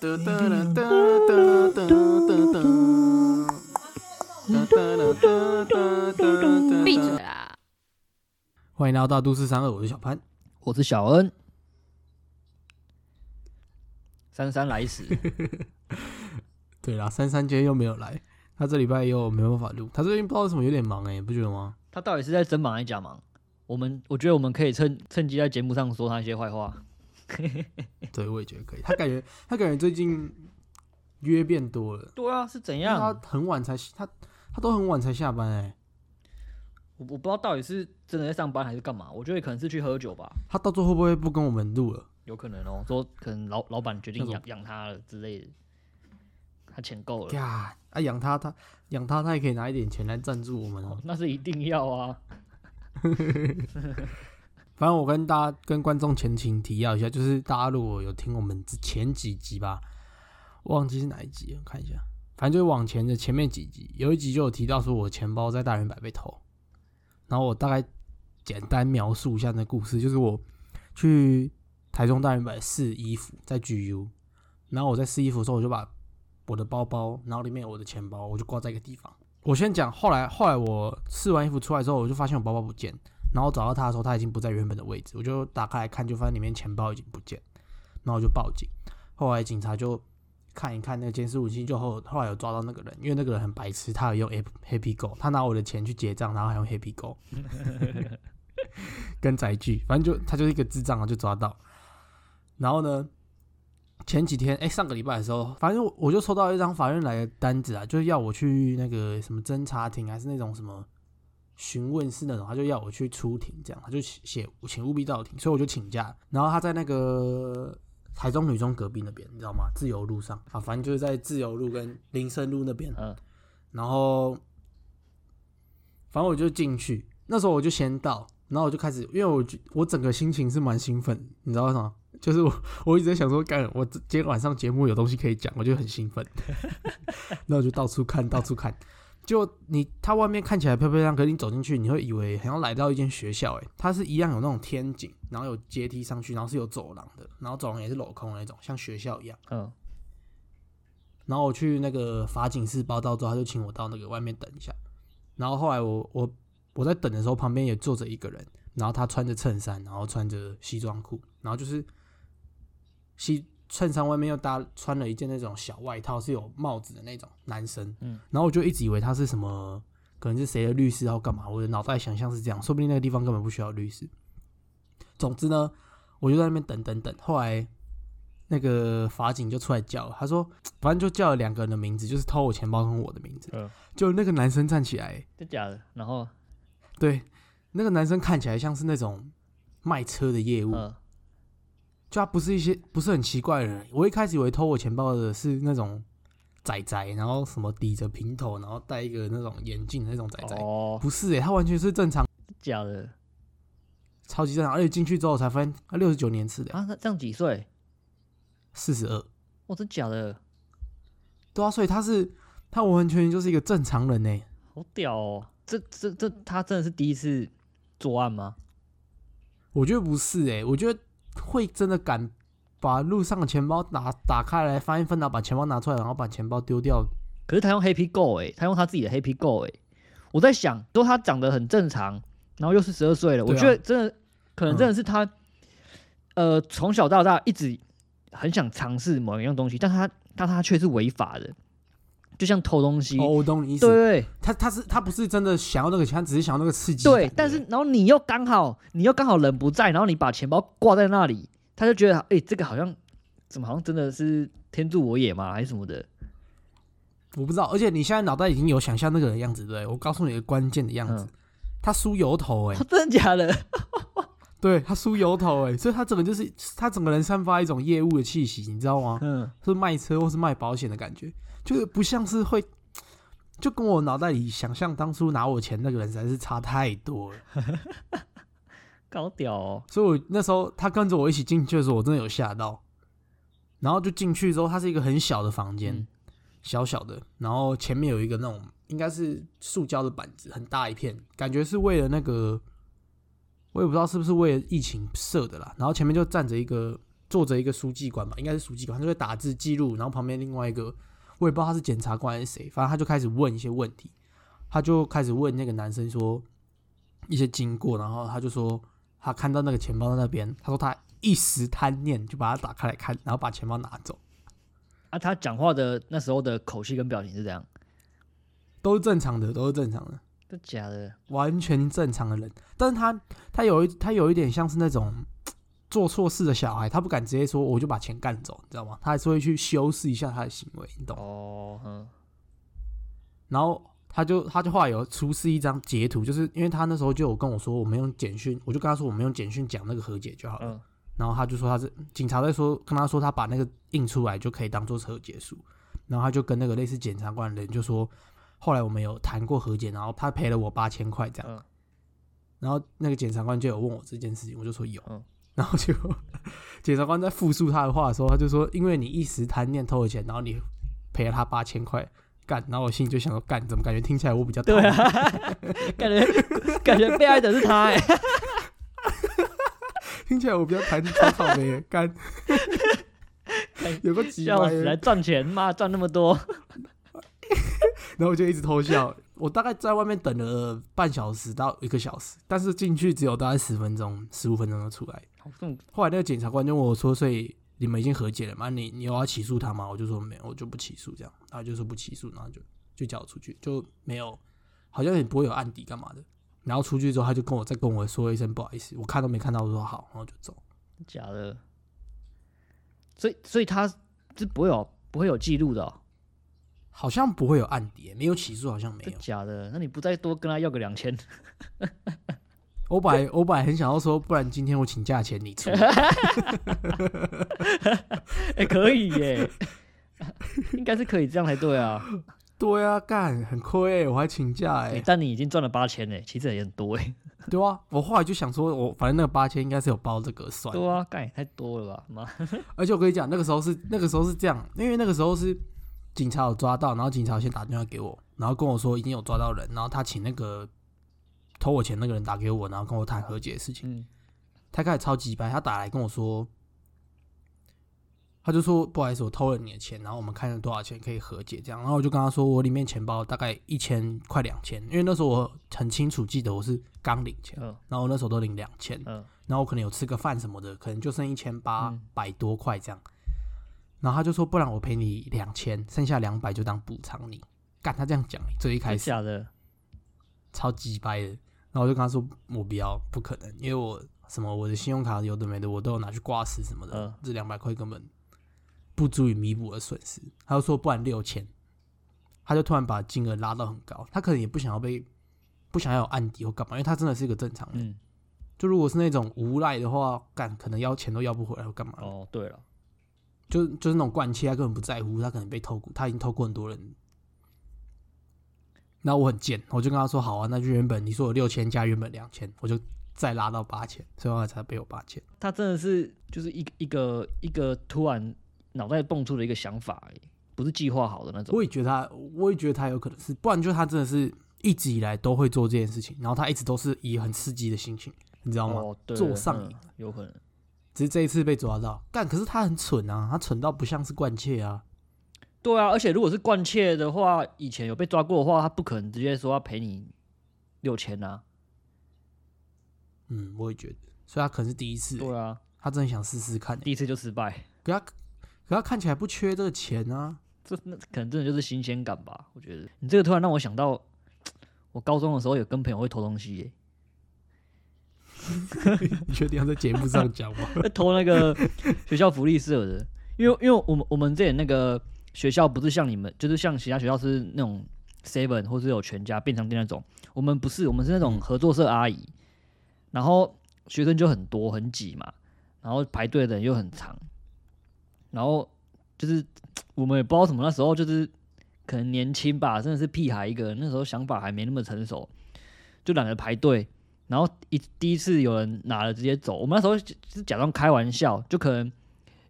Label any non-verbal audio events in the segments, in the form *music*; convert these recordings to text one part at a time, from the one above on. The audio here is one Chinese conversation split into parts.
哒哒哒哒哒哒哒哒哒哒哒哒闭嘴啊！欢迎来到大都市三二，我是小潘。我是小恩，姗姗来迟，对啦，珊珊今天又没有来，他这礼拜又没办法录，他最近不知道为什么有点忙哎、不觉得吗？他到底是在真忙还是假忙？我们我觉得我们可以趁趁机在节目上说他一些坏话。*laughs* 对，我也觉得可以。他感觉 *laughs* 他感觉最近约变多了，对啊，是怎样他？很晚才他他都很晚才下班哎、我我不知道到底是真的在上班还是干嘛。我觉得可能是去喝酒吧，他到最后会不会不跟我们录了？有可能哦。说可能老老板决定那养养他了之类的，他钱够了，呀，啊养他他养他他也可以拿一点钱来赞助我们哦。那是一定要啊。*laughs* 反正我跟大家跟观众前情提要一下，就是大家如果有听我们前几集吧，忘记是哪一集，我看一下，反正就是往前的前面几集，有一集就有提到说我钱包在大圆百被偷，然后我大概简单描述一下那故事，就是我去台中大圆百试衣服，在 GU，然后我在试衣服的时候，我就把我的包包，然后里面有我的钱包，我就挂在一个地方。我先讲，后来后来我试完衣服出来之后，我就发现我包包不见。了，然后找到他的时候，他已经不在原本的位置，我就打开来看，就发现里面钱包已经不见，然后我就报警。后来警察就看一看那个监视武器，就后后来有抓到那个人，因为那个人很白痴，他有用 Happy Happy Go，他拿我的钱去结账，然后还用 Happy *laughs* Go 跟载具，反正就他就是一个智障啊，就抓到。然后呢，前几天哎、上个礼拜的时候，反正我我就收到一张法院来的单子啊，就是要我去那个什么侦查庭，还是那种什么询问是那种，他就要我去出庭，这样他就写写请务必到庭，所以我就请假。然后他在那个台中女中隔壁那边，你知道吗？自由路上啊，反正就是在自由路跟林森路那边。嗯，然后反正我就进去，那时候我就先到，然后我就开始，因为我觉我整个心情是蛮兴奋，你知道为什么？就是我我一直在想说，干我今天晚上节目有东西可以讲，我就很兴奋，*laughs* 那我就到处看，到处看。就你，它外面看起来漂漂亮亮，可是你走进去，你会以为好像来到一间学校，诶，它是一样有那种天井，然后有阶梯上去，然后是有走廊的，然后走廊也是镂空的那种，像学校一样。嗯，然后我去那个法警室报道之后，他就请我到那个外面等一下。然后后来我我我在等的时候，旁边也坐着一个人，然后他穿着衬衫，然后穿着西装裤，然后就是西衬衫外面又搭穿了一件那种小外套，是有帽子的那种男生。嗯，然后我就一直以为他是什么，可能是谁的律师要干嘛，我的脑袋想象是这样，说不定那个地方根本不需要律师。总之呢，我就在那边等等等，后来那个法警就出来叫了，他说，反正就叫了两个人的名字，就是偷我钱包跟我的名字。嗯就那个男生站起来，真假的？然后，对，那个男生看起来像是那种卖车的业务，嗯，就他不是一些不是很奇怪的人。我一开始以为偷我钱包的是那种仔仔，然后什么抵着平头，然后戴一个那种眼镜的那种仔仔，哦，不是诶、他完全是正常，假的超级正常。而且进去之后才发现，他六十九年次的，啊？他这样几岁？四十二，哇，真假的？对啊，所以他是他完全就是一个正常人呢、好屌哦！这这这，他真的是第一次作案吗？我觉得不是诶、我觉得会真的敢把路上的钱包打打开来翻一翻，然后把钱包拿出来，然后把钱包丢掉。可是他用 Happy Go 哎、他用他自己的 Happy Go 哎、我在想，说他长得很正常，然后又是十二岁了，我觉得真的可能真的是他，呃，从小到大一直很想尝试某一样东西，但他但他却是违法的，就像偷东西，哦，我懂你意思。对对他他是他不是真的想要那个钱，他只是想要那个刺激感。对，但是然后你又刚好你又刚好人不在，然后你把钱包挂在那里，他就觉得哎、这个好像怎么好像真的是天助我也嘛，还是什么的？我不知道，而且你现在脑袋已经有想象那个人的样子，对？我告诉你一个关键的样子，嗯他梳油头、欸，哎、*laughs* 真的假的？*laughs* 对他梳油头、欸，哎，所以他整个就是他整个人散发一种业务的气息，你知道吗？嗯，是卖车或是卖保险的感觉，就是不像是会，就跟我脑袋里想象当初拿我钱那个人实在是差太多了。高屌哦！所以我那时候他跟着我一起进去的时候，我真的有吓到。然后就进去之后，它是一个很小的房间，嗯小小的，然后前面有一个那种应该是塑胶的板子，很大一片，感觉是为了那个，我也不知道是不是为了疫情设的啦。然后前面就站着一个坐着一个书记官吧，应该是书记官，他就会打字记录，然后旁边另外一个我也不知道他是检察官还是谁，反正他就开始问一些问题，他就开始问那个男生说一些经过，然后他就说他看到那个钱包在那边，他说他一时贪念就把它打开来看，然后把钱包拿走，啊，他讲话的那时候的口气跟表情是这样，都是正常的，都是正常的。真假的？完全正常的人，但是他他有一他有一点像是那种做错事的小孩，他不敢直接说我就把钱干走，你知道吗？他还是会去修饰一下他的行为，你懂？哦，嗯，然后他就他就后来有出示一张截图，就是因为他那时候就有跟我说，我们用简讯，我就跟他说我们用简讯讲那个和解就好了。嗯然后他就说他是警察在说跟他说他把那个印出来就可以当做和解书，然后他就跟那个类似检察官的人就说，后来我们有谈过和解，然后他赔了我八千块这样。嗯然后那个检察官就有问我这件事情，我就说有。嗯然后就检察官在复述他的话的时候，他就说，因为你一时贪念偷了钱，然后你赔了他八千块，干。然后我心里就想说，干，怎么感觉听起来我比较对啊，*laughs* 感觉感觉被害者是他哎、*laughs* 听起来我比较谈草草的耶，干。*laughs* 有个几百笑死，来赚钱，妈赚那么多，然后我就一直偷笑。我大概在外面等了半小时到一个小时，但是进去只有大概十分钟、十五分钟就出来。后来那个检察官就问我说：“所以你们已经和解了吗？你你有要起诉他吗？”我就说没有，我就不起诉这样。然后就说不起诉，然后就就叫我出去，就没有，好像也不会有案底干嘛的。然后出去之后，他就跟我再跟我说一声不好意思，我看都没看到，我说好，然后就走。假的，所以所以他是不会有不会有记录的、哦，好像不会有案底，没有起诉，好像没有。假的？那你不再多跟他要个两千？*laughs* 我本来我本来很想要说，不然今天我请假钱你出。哎、*laughs* 可以耶，应该是可以这样才对啊。*laughs* 对啊，干很亏、欸，我还请假哎、哎、但你已经赚了八千哎，其实也很多哎。*laughs* 对啊，我后来就想说，我反正那个八千应该是有包这个算，对啊，干也太多了吧？妈，而且我跟你讲，那个时候是那个时候是这样，因为那个时候是警察有抓到，然后警察先打电话给我，然后跟我说已经有抓到人，然后他请那个偷我钱那个人打给我，然后跟我谈和解的事情。嗯他开始超级白，他打来跟我说，他就说不好意思，我偷了你的钱，然后我们看了多少钱可以和解这样，然后我就跟他说我里面钱包大概一千快两千，因为那时候我很清楚记得我是刚领钱，嗯然后我那时候都领两千，嗯然后我可能有吃个饭什么的，可能就剩一千八嗯百多块这样。然后他就说，不然我赔你两千，剩下两百就当补偿你。干，他这样讲，最一开始？超级掰的。然后我就跟他说，我不要，不可能，因为我什么我的信用卡有的没的，我都有拿去挂失什么的，嗯这两百块根本不足以弥补我的损失。他就说，不然六千。他就突然把金额拉到很高，他可能也不想要被不想要有案底或干嘛，因为他真的是一个正常人。嗯，就如果是那种无赖的话，干可能要钱都要不回来或干嘛，哦，对了，就就是那种惯气，他根本不在乎，他可能被偷过，他已经偷过很多人。然后我很贱，我就跟他说好啊，那就原本你说有六千加原本两千，我就再拉到八千，所以后来才被我八千。他真的是就是一个一个一个突然脑袋蹦出的一个想法而已，不是计划好的那种。我也觉得他，我也觉得他有可能是，不然就他真的是一直以来都会做这件事情，然后他一直都是以很刺激的心情，你知道吗？做上瘾嗯有可能。只是这一次被抓到，但，可是他很蠢啊，他蠢到不像是惯窃啊。对啊，而且如果是惯窃的话，以前有被抓过的话，他不可能直接说要赔你六千啊。嗯，我也觉得，所以他可能是第一次、对啊，他真的想试试看、欸。第一次就失败，可他可他看起来不缺这个钱啊。这那可能真的就是新鲜感吧。我觉得你这个突然让我想到，*tsk* 我高中的时候有跟朋友会偷东西耶、*laughs* 你确定要在节目上讲吗？*laughs* 会偷那个学校福利社的，因为因为我们我们之前那个学校不是像你们，就是像其他学校是那种 seven 或是有全家便当店那种，我们不是，我们是那种嗯。合作社阿姨，然后学生就很多很挤嘛，然后排队的人又很长，然后就是 *tsk* 我们也不知道什么，那时候就是可能年轻吧，真的是屁孩一个，那时候想法还没那么成熟，就懒得排队。然后一第一次有人拿了直接走，我们那时候是假装开玩笑，就可能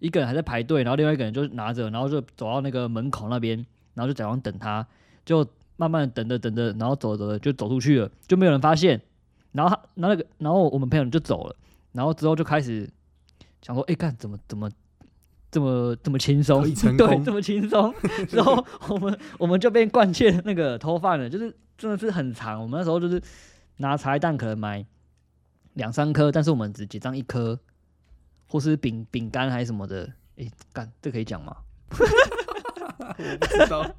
一个人还在排队，然后另外一个人就拿着，然后就走到那个门口那边，然后就假装等他，就慢慢的等着等着，然后走着走着就走出去了，就没有人发现。然后他，然后那个，然后我们朋友就走了，然后之后就开始想说，哎、干怎么怎么这么这么轻松对，这么轻松。之后我们我们就被惯切那个偷饭了，就是真的是很长。我们那时候就是拿茶叶蛋可能买两三颗，但是我们只结账一颗，或是饼饼干还是什么的。哎、干这可以讲吗？*laughs* 我不知道，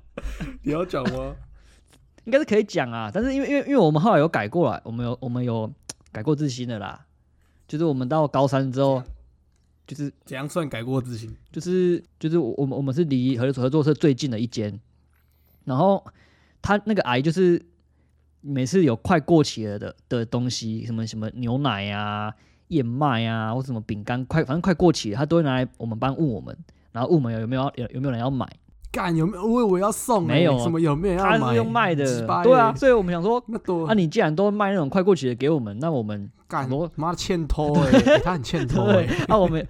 你要讲吗？*laughs* 应该是可以讲啊，但是因为因为因为我们后来有改过来，我们有我们有改过自新的啦，就是我们到高三之后，就是怎样算改过自新？就是就是我我们我们是离合合作社最近的一间，然后他那个阿姨就是每次有快过期了的的东西，什么什么牛奶啊、燕麦啊，或什么饼干，快反正快过期了，他都会拿来我们班问我们，然后问我们有没有要有有没有人要买，干有没有？我以为要送、欸，没有什么有没有要买？他是用卖的。对啊，欸，所以我们想说，那多。啊，你既然都卖那种快过期的给我们，那我们干我妈的欠偷哎、欸他很欠偷哎、*laughs* 对啊，我们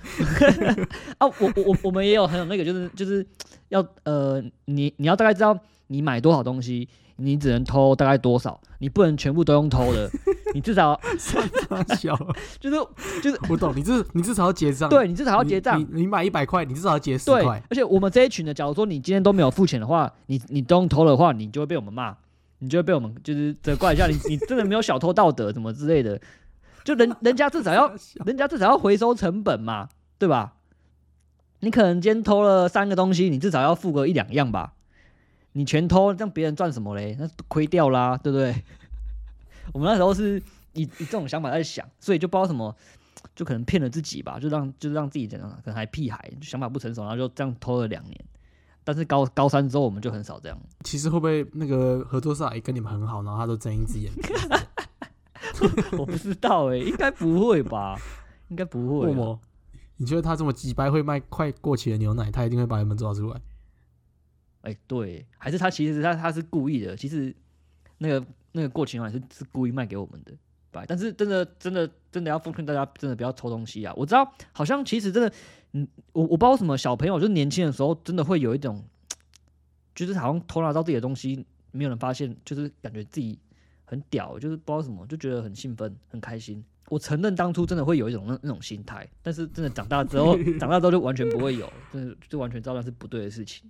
*laughs* 啊，我我我我们也有很有那个，就是就是要呃，你你要大概知道你买多少东西，你只能偷大概多少，你不能全部都用偷的，*laughs* 你至少 *laughs* 傻小，*laughs* 就是就是我懂，你至你至少要结账，对你至少要结账你，买一百块，你至少要结十对，块。而且我们这一群的，假如说你今天都没有付钱的话，你你都用偷的话，你就会被我们骂，你就会被我们就是责怪一下，你你真的没有小偷道德什么之类的，就人人家至少要人家至少要回收成本嘛，对吧？你可能今天偷了三个东西，你至少要付个一两样吧？你全偷，让别人赚什么嘞？那亏掉啦，对不对？我们那时候是以以这种想法在想，所以就不知道什么，就可能骗了自己吧，就让就是让自己怎样，可能还屁孩，就想法不成熟，然后就这样拖了两年。但是高高三之后，我们就很少这样。其实会不会那个合作社阿姨跟你们很好，然后她都睁一只眼？*laughs* 我不知道哎、应该不会吧？应该不会啊。为什么？你觉得他这么几掰会卖快过期的牛奶，他一定会把你们抓出来？哎、对，还是他其实他他是故意的，其实那个那个过期牛奶是是故意卖给我们的，白。但是真的真的真的要奉劝大家，真的不要偷东西啊！我知道，好像其实真的，嗯，我我不知道为什么小朋友就是年轻的时候，真的会有一种，就是好像偷拿到自己的东西，没有人发现，就是感觉自己很屌，就是不知道什么，就觉得很兴奋、很开心。我承认当初真的会有一种那那种心态，但是真的长大之后，*laughs* 长大之后就完全不会有，真的就完全知道那是不对的事情。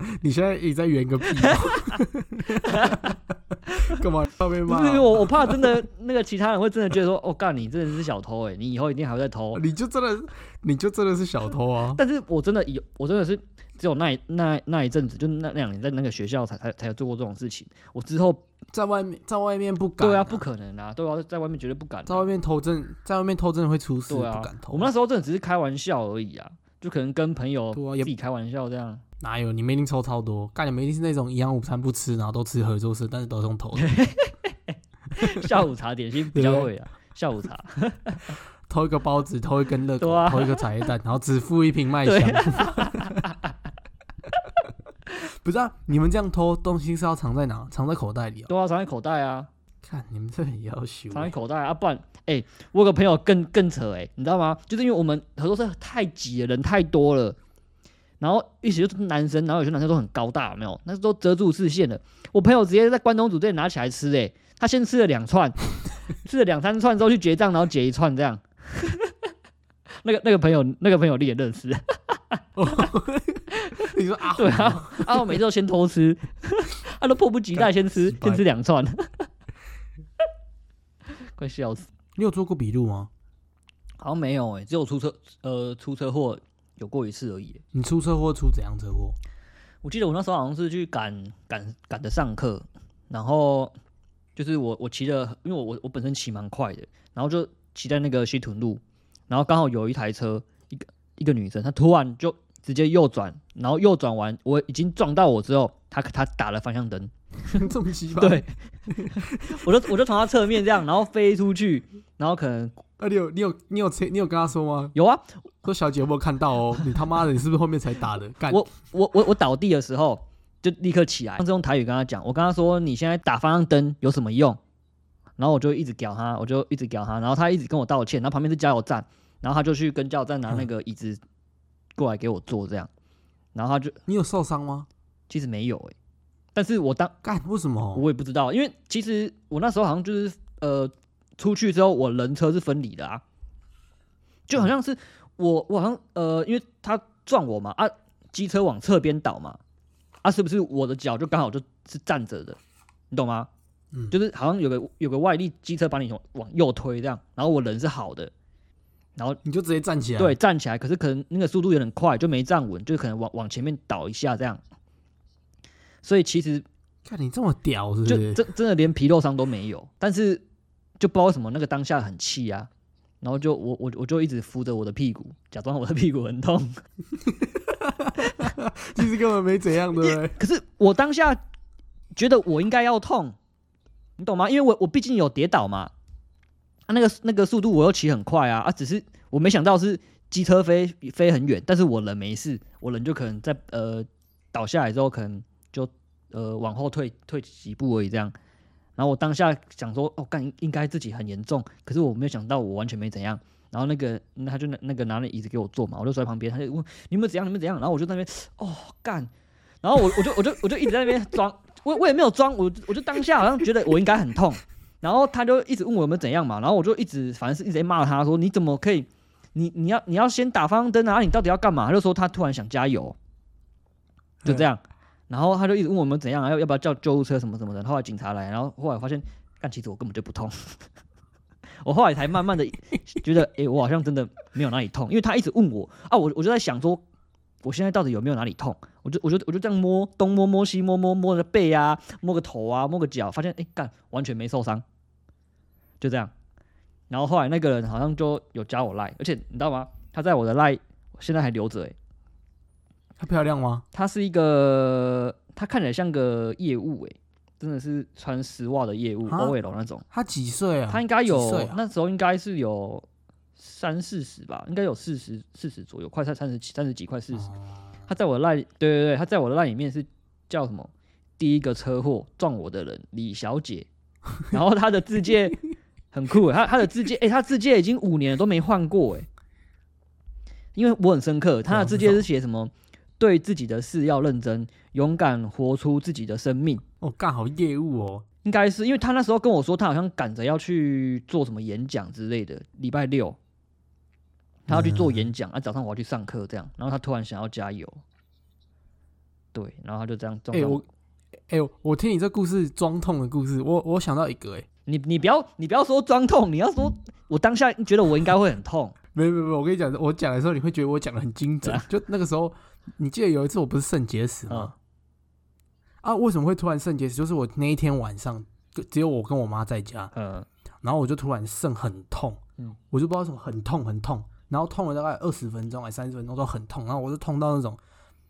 *laughs* 你现在也在圆个屁、哦？*laughs* 干嘛要被骂不是因为？我我怕真的那个其他人会真的觉得说，哦，干你真的是小偷哎，你以后一定还会再偷。你就真的，你就真的是小偷啊！*laughs* 但是我真的有，我真的是只有那一那那一阵子，就那那两年在那个学校才才才有做过这种事情。我之后在外面，在外面不敢、对啊，不可能啊，对啊，在外面绝对不敢啊、在外面偷真，在外面偷真的会出事，对啊不敢，偷。我们那时候真的只是开玩笑而已啊，就可能跟朋友对啊也自己开玩笑这样。哪有？你们一定抽超多，干你们一定是那种营养午餐不吃，然后都吃合作社，但是都是用偷的，*laughs* 下午茶点心比较会啊，下午茶。*laughs* 偷一个包子，偷一根热狗，对啊偷一个茶叶蛋，然后只付一瓶麦对香。不是啊，*laughs* 你们这样偷东西是要藏在哪？藏在口袋里哦。对啊，藏在口袋啊，看你们这很要求藏在口袋啊，不然，哎、我有个朋友更更扯哎、你知道吗？就是因为我们合作社太挤了，人太多了，然后一起就是男生，然后有些男生都很高大，有没有？那都遮住视线的。我朋友直接在关东煮店拿起来吃哎、他先吃了两串，*laughs* 吃了两三串之后去结账，然后结一串这样。*laughs* 那个那个朋友，那个朋友你也认识，你说啊？对啊，啊，我每次都先偷吃，*laughs* 他都迫不及待先吃，先吃两串，快笑死。你有做过笔录吗？好像没有哎、只有出车呃出车祸有过一次而已欸、你出车祸出怎样车祸？我记得我那时候好像是去赶赶赶着上课，然后就是我我骑的，因为我我我本身骑蛮快的，然后就骑在那个西屯路，然后刚好有一台车，一个一个女生，她突然就直接右转，然后右转完，我已经撞到我之后，她她打了方向灯，*laughs* 这么鸡巴？对，*laughs* 我就我就从他侧面这样，然后飞出去，然后可能啊，你有你有你有你有跟他说吗？有啊，说小姐有没有看到哦？*laughs* 你他妈的，你是不是后面才打的？干我我我我倒地的时候就立刻起来，是用台语跟他讲，我跟他说你现在打方向灯有什么用？然后我就一直屌他，我就一直屌他，然后他一直跟我道歉，然后旁边是加油站，然后他就去跟加油站拿那个椅子过来给我坐这样，然后他就你有受伤吗？其实没有诶、但是我当干为什么？我也不知道，因为其实我那时候好像就是呃出去之后我人车是分离的啊，就好像是我我好像呃，因为他撞我嘛啊，机车往侧边倒嘛啊，是不是我的脚就刚好就是站着的，你懂吗？嗯就是好像有个有个外力，机车把你往往右推这样，然后我人是好的，然后你就直接站起来。对，站起来，可是可能那个速度有点快，就没站稳，就可能往往前面倒一下这样。所以其实看你这么屌，是不？就真真的连皮肉伤都没有，但是就不知道为什么那个当下很气啊，然后就我我我就一直扶着我的屁股，假装我的屁股很痛。*laughs* 其实根本没怎样，*laughs* 对不对？可是我当下觉得我应该要痛，你懂吗？因为我我毕竟有跌倒嘛，啊、那个那个速度我又骑很快啊啊，只是我没想到是机车飞飞很远，但是我人没事，我人就可能在呃倒下来之后，可能就呃往后退退几步而已这样。然后我当下想说，哦，干应该自己很严重，可是我没有想到我完全没怎样。然后那个那他就那那个拿了椅子给我坐嘛，我就坐在旁边，他就问你有没有怎样，你有没有怎样？然后我就在那边哦干，然后我我就我就我就一直在那边装，我我也没有装，我我就当下好像觉得我应该很痛，然后他就一直问我有没有怎样嘛，然后我就一直反正是一直在骂他说你怎么可以，你你要你要先打方向灯啊，你到底要干嘛？他就说他突然想加油，就这样，然后他就一直问我们怎样啊，要要不要叫救护车什么什么的。后来警察来，然后后来发现，但其实我根本就不痛。*laughs* 我后来才慢慢的觉得，*laughs* 诶，我好像真的没有哪里痛，因为他一直问我啊，我我就在想说，我现在到底有没有哪里痛？我就我就我就这样摸东摸摸西摸摸摸着背啊，摸个头啊，摸个脚，发现诶，干完全没受伤，就这样。然后后来那个人好像就有加我赖，而且你知道吗？他在我的赖现在还留着诶，她漂亮吗？她是一个，她看起来像个业务诶，真的是穿丝袜的业务啊，OL 那种。她几岁啊？她应该有、几岁啊那时候应该是有三四十吧，应该有四十四十左右，快三三十几三十几，快四十。哦他在我的赖，对对对，她在我的赖里面是叫什么？第一个车祸撞我的人李小姐，*laughs* 然后她的字界 *laughs* 很酷欸，他他的字界，哎、她字界已经五年了都没换过哎，因为我很深刻，他的字界是写什么？对自己的事要认真，勇敢活出自己的生命。哦，干好业务哦。应该是因为他那时候跟我说，他好像赶着要去做什么演讲之类的，礼拜六他要去做演讲，啊，早上我要去上课这样，然后他突然想要加油，对，然后他就这样撞哎、到我，哎、我听你这故事装痛的故事，我我想到一个、哎，你你不要你不要说装痛，你要说我当下觉得我应该会很痛，没有没有没，我跟你讲，我讲的时候你会觉得我讲的很精准啊。就那个时候，你记得有一次我不是肾结石吗？嗯啊，为什么会突然肾结石？就是我那一天晚上就只有我跟我妈在家，嗯然后我就突然肾很痛，嗯我就不知道什么很痛很痛，然后痛了大概二十分钟还三十分钟都很痛，然后我就痛到那种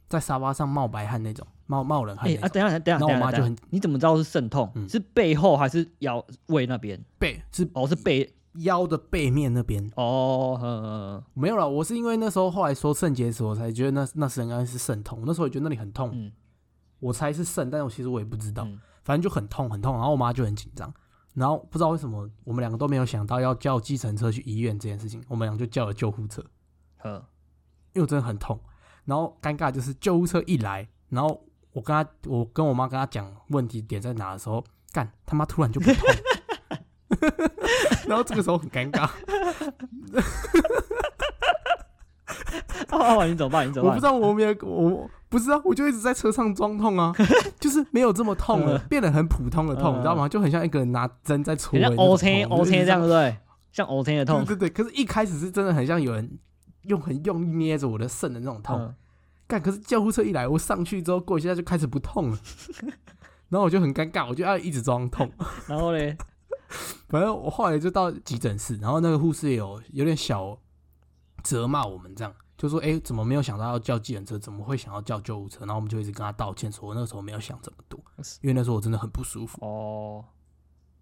在沙发上冒白汗那种，冒冒冷汗哎、啊，等一下等一下然后等一下，我妈就很你怎么知道是肾痛？嗯是背后还是腰胃那边？背是哦，是背腰的背面那边哦，嗯嗯没有了。我是因为那时候后来说肾结石，我才觉得那那时应该是肾痛，那时候也觉得那里很痛，嗯我猜是肾，但我其实我也不知道，嗯反正就很痛很痛，然后我妈就很紧张。然后不知道为什么，我们两个都没有想到要叫计程车去医院这件事情，我们俩就叫了救护车。嗯，因为我真的很痛。然后尴尬就是救护车一来，然后我跟他，我跟我妈跟他讲问题点在哪的时候，干他妈突然就不痛，*laughs* 然后这个时候很尴尬，*laughs* 哦，你怎么办？你怎么办？我不知道我没有，我不知道，我就一直在车上装痛啊，*laughs* 就是没有这么痛了，变得很普通的痛，嗯你知道吗？就很像一个人拿针在戳像人那种 O 痛，车 O 车就是这样，对不对？像 O 车的痛对，对对，可是一开始是真的很像有人用很用力捏着我的肾的那种痛，嗯干，可是救护车一来，我上去之后过一下就开始不痛了，然后我就很尴尬，我就要一直装痛。然后嘞，*laughs* 反正我后来就到急诊室，然后那个护士也有有点小责骂我们，这样就说：“哎、怎么没有想到要叫计程车？怎么会想要叫救护车？”然后我们就一直跟他道歉，说我那个时候没有想这么多，因为那时候我真的很不舒服。哦，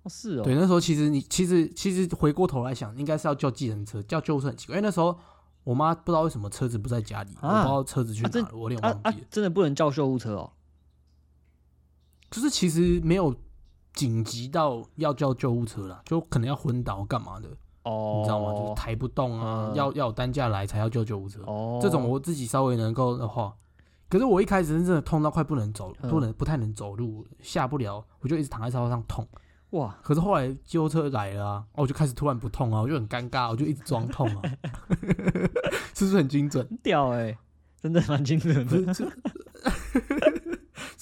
哦是哦，对，那时候其实你其实其实回过头来想，应该是要叫计程车，叫救护车很奇怪，因为那时候我妈不知道为什么车子不在家里，我啊不知道车子去哪了，我有点忘记了。，真的不能叫救护车哦。就是其实没有紧急到要叫救护车了，就可能要昏倒干嘛的，哦，你知道吗？就是抬不动啊，嗯要要有担架来才要叫救护车。哦，这种我自己稍微能够的话，可是我一开始真的痛到快不能走，嗯不能不太能走路，下不了，我就一直躺在沙发上痛。哇，可是后来救护车来了啊，哦，我就开始突然不痛啊，我就很尴尬，我就一直装痛啊，*laughs* *laughs* 是不是很精准？很屌哎、真的蛮精准的。*laughs*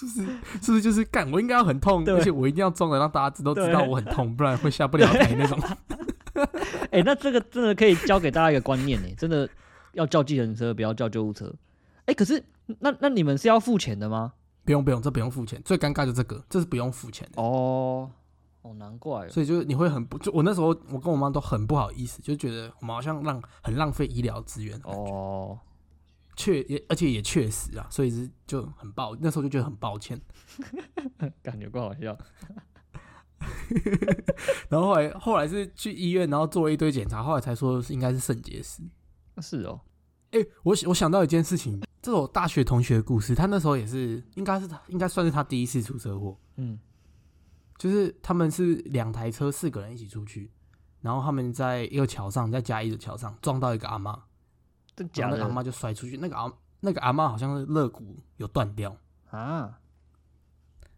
不是，是不是是不是就是干？我应该要很痛，而且我一定要装的让大家都知道我很痛，不然会下不了台那种。*laughs* 哎、那这个真的可以教给大家一个观念呢、真的要叫计程车，不要叫救护车。哎、可是那那你们是要付钱的吗？不用不用，这不用付钱。最尴尬就这个，这是不用付钱的。哦，哦，难怪哦。所以就是你会很不，就我那时候我跟我妈都很不好意思，就觉得我们好像浪很浪费医疗资源。哦，确也而且也确实啊，所以是就很抱，那时候就觉得很抱歉。*laughs* 感觉怪好笑。*laughs* 然后后来后来是去医院，然后做了一堆检查，后来才说是应该是肾结石。是哦，哎、我我想到一件事情，这是我大学同学的故事。他那时候也是，应该是他应该算是他第一次出车祸，嗯，就是他们是两台车四个人一起出去，然后他们在一个桥上，在嘉义的桥上撞到一个阿妈，然后那个阿妈就摔出去，那个阿那个阿妈好像是肋骨有断掉，啊？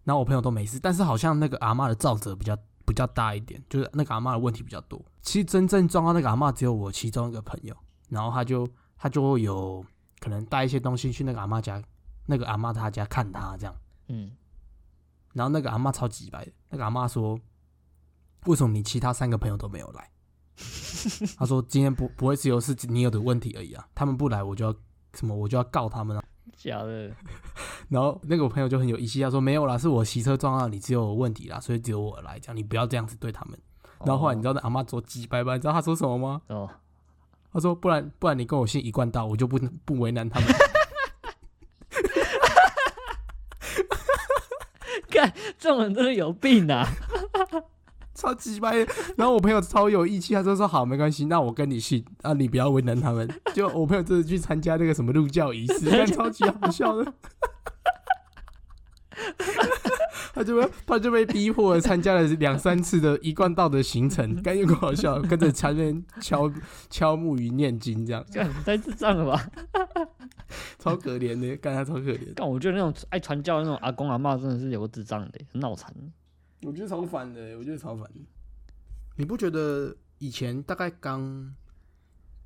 然后我朋友都没事，但是好像那个阿妈的造责比较比较大一点，就是那个阿妈的问题比较多。其实真正撞到那个阿妈只有我其中一个朋友，然后他就他就会有可能带一些东西去那个阿妈家，那个阿妈她家看他这样，嗯，然后那个阿妈超级白的，那个阿妈说，为什么你其他三个朋友都没有来？*laughs* 他说今天不不会只有是你有的问题而已啊，他们不来我就要什么我就要告他们啊。假的。然后那个我朋友就很有义气，他说没有啦，是我骑车撞到你，只有我问题啦，所以只有我来，讲你不要这样子对他们。然后后来你知道那阿妈做鸡拜拜，你知道他说什么吗？哦，他说不然不然你跟我姓一贯道，我就不不为难他们。*laughs* 看这种人真的有病啊！超级白的。*laughs* 然后我朋友超有义气，他就说好没关系，那我跟你去，啊你不要为难他们。就我朋友真的去参加那个什么入教仪式，*laughs* 但超级好笑的。他就被他就被逼迫了参加了两三次的一贯道的行程，*laughs* 感觉够好笑，跟着前面敲敲木鱼念经这样，干太智障了吧？超可怜的，干他超可怜。但，我觉得那种爱传教的那种阿公阿妈真的是有个智障的，很脑残。我觉得超烦的，我觉得超烦的。你不觉得以前大概刚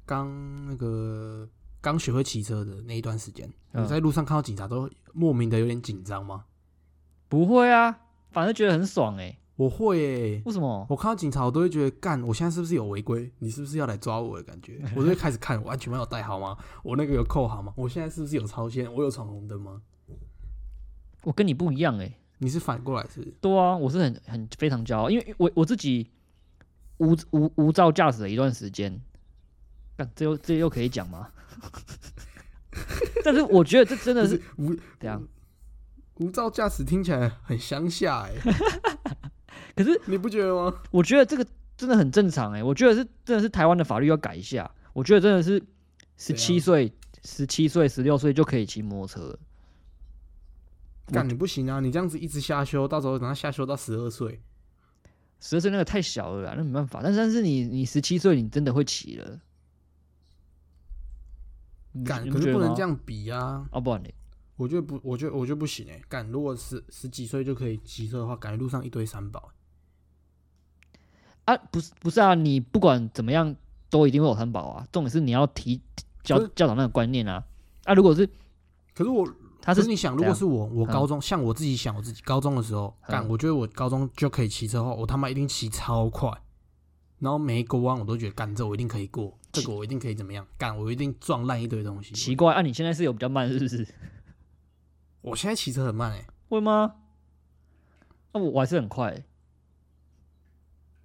刚那个刚学会骑车的那一段时间，嗯你在路上看到警察都莫名的有点紧张吗？不会啊，反正觉得很爽哎、我会诶、为什么？我看到警察，我都会觉得干，我现在是不是有违规？你是不是要来抓我的感觉？*laughs* 我就会开始看我安全帽有戴好吗？我那个有扣好吗？我现在是不是有超限？我有闯红灯吗？我跟你不一样哎、你是反过来是不是？对啊，我是很很非常骄傲，因为我我自己无无无照驾驶了一段时间，但这又这又可以讲吗？*laughs* 但是我觉得这真的是是无这样，无照驾驶听起来很乡下哎、*laughs* 可是你不觉得吗？我觉得这个真的很正常哎、我觉得是真的是台湾的法律要改一下，我觉得真的是十七岁、十七岁、十六岁就可以骑摩托车了。干你不行啊！你这样子一直下修，到时候等他下修到十二岁，十二岁那个太小了啦，那没办法。但是但是你你十七岁，你真的会骑了，你干你觉得吗可是不能这样比啊！啊，不然你我觉得不，我觉得我觉得不行哎、干如果十十几岁就可以骑车的话，感觉路上一堆三宝。啊，不是不是啊，你不管怎么样都一定会有三宝啊。重点是你要提教教导那个观念啊。啊，如果是可是我，他是你想，如果是我，我嗯。高中、像我自己想我自己高中的时候，干，嗯。我觉得我高中就可以骑车的话，我他妈一定骑超快，然后每一个弯我都觉得干这我一定可以过，这个我一定可以怎么样，干我一定撞烂一堆东西。奇怪啊，你现在是有比较慢是不是？*laughs* 我现在骑车很慢哎、会吗？那、我我还是很快欸、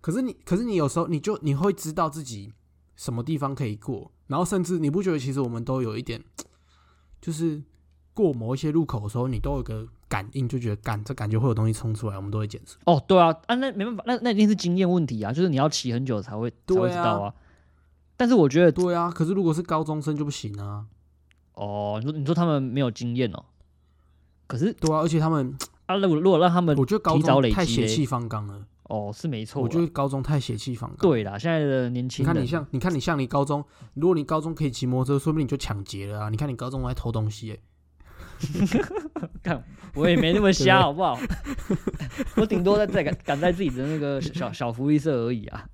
可是你，可是你有时候你就你会知道自己什么地方可以过，然后甚至你不觉得其实我们都有一点，就是过某一些路口的时候，你都有个感应，就觉得干这感觉会有东西冲出来，我们都会减速。哦，对啊，啊，那没办法，那那一定是经验问题啊，就是你要骑很久才会才知道啊。但是我觉得，对啊，可是如果是高中生就不行啊。哦，你说你说他们没有经验哦，可是对啊，而且他们，啊，如果如果让他们我觉得高中太血气方刚了。哦，是没错。我觉得高中太血气方刚。，对啦，现在的年你轻人，看你像，你看你像你高中，如果你高中可以骑摩托车，说不定你就抢劫了啊！你看你高中还偷东西、欸，*laughs* 看我也没那么瞎，好不好？*laughs* 我顶多在在赶赶在自己的那个 *laughs* 小小福利社而已啊。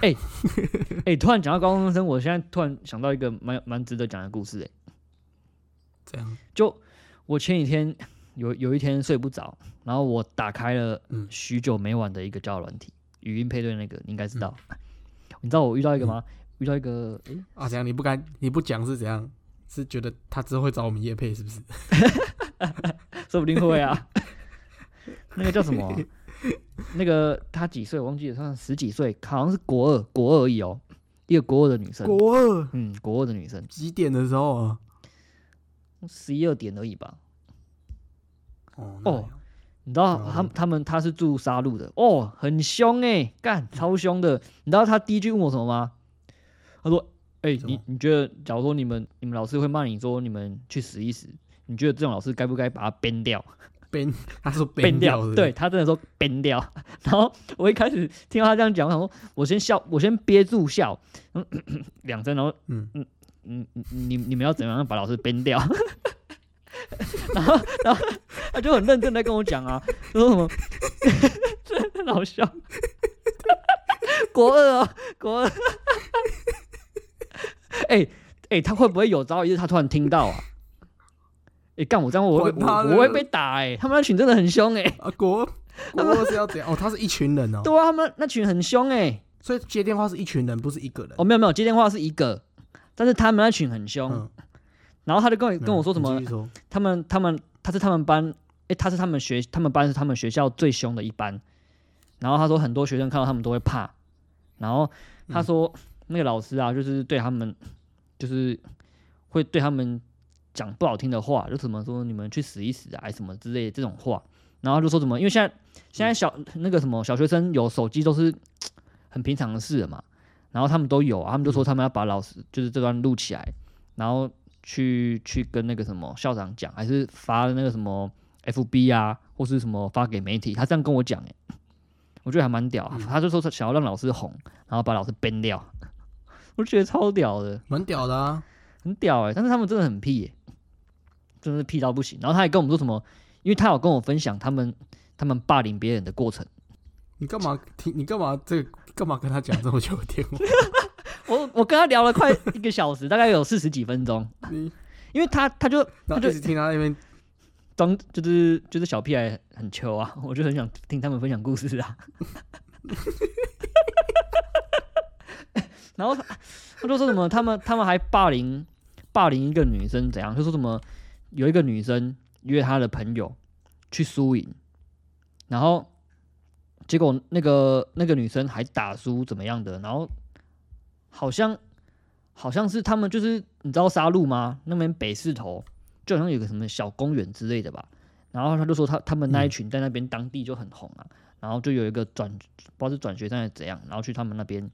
哎、哎、突然讲到高中生，我现在突然想到一个蛮蛮值得讲的故事、哎，这样，就我前几天有有一天睡不着，然后我打开了嗯许久没玩的一个交友软体，语音配对那个，你应该知道。你知道我遇到一个吗？遇到一个，诶、啊，这样你不敢，你不讲是怎样？是觉得他之后会找我们叶配是不是？*laughs* 说不定会啊。*laughs* 那个叫什么啊、那个他几岁？我忘记了，他十几岁，好像是国二，国二而已哦，一个国二的女生，国二嗯，国二的女生，几点的时候啊？十一二点而已吧。哦哦，你知道嗯他他们他是住沙鹿的哦，很凶哎、干超凶的。你知道他第一句问我什么吗？他说：“哎、你你觉得，假如说你们你们老师会骂你说你们去死一死，你觉得这种老师该不该把他编掉？编，他说编掉掉，对，他真的说编掉。*laughs* 然后我一开始听到他这样讲，我想说，我先笑，我先憋住笑，嗯，*clears throat* 两声，然后嗯嗯嗯嗯，你你们要怎么样把老师编掉？*laughs* 然后然后他就很认真在跟我讲啊，他说什么，*laughs* 真的很好笑，国二哦，国二，*laughs* 哎哎、他会不会有朝一日他突然听到啊？哎、干我这样我会我我会被打哎、他们那群真的很凶哎、啊，国 *laughs* 国二是要怎样？哦，他是一群人哦，对啊，他们那群很凶哎、所以接电话是一群人，不是一个人。哦，没有没有，接电话是一个，但是他们那群很凶。嗯，然后他就跟我跟我说什么他们他们他是他们班，诶，他是他们学他们班是他们学校最凶的一班。然后他说很多学生看到他们都会怕。然后他说、那个老师啊，就是对他们就是会对他们讲不好听的话，就什么说你们去死一死啊，什么之类的这种话。然后就说什么，因为现在现在小那个什么小学生有手机都是 *tsk* 很平常的事了嘛。然后他们都有啊，他们就说他们要把老师就是这段录起来，然后去去跟那个什么校长讲，还是发那个什么 FB 啊，或是什么发给媒体。他这样跟我讲，哎，我觉得还蛮屌。他就说他想要让老师红，然后把老师 ban 掉，我就觉得超屌的，蛮屌的啊。很屌哎。但是他们真的很屁、欸，真的是屁到不行。然后他还跟我们说什么，因为他有跟我分享他们他们霸凌别人的过程。你干嘛听？你干嘛这个？干嘛跟他讲这么久的电话？*laughs* 我我跟他聊了快一个小时，大概有四十几分钟，*laughs* 你因为他他就他就然后一直听他那边装就是就是小屁孩很糗啊，我就很想听他们分享故事啊。*laughs* 然后他 *laughs* 他就说什么，他们他们还霸凌霸凌一个女生怎样，就说什么有一个女生约她的朋友去输赢，然后结果那个那个女生还打输怎么样的，然后好像好像是他们就是你知道杀戮吗？那边北市头就好像有个什么小公园之类的吧。然后他就说他他们那一群在那边当地就很红啊，然后就有一个转不知道是转学生还是怎样，然后去他们那边，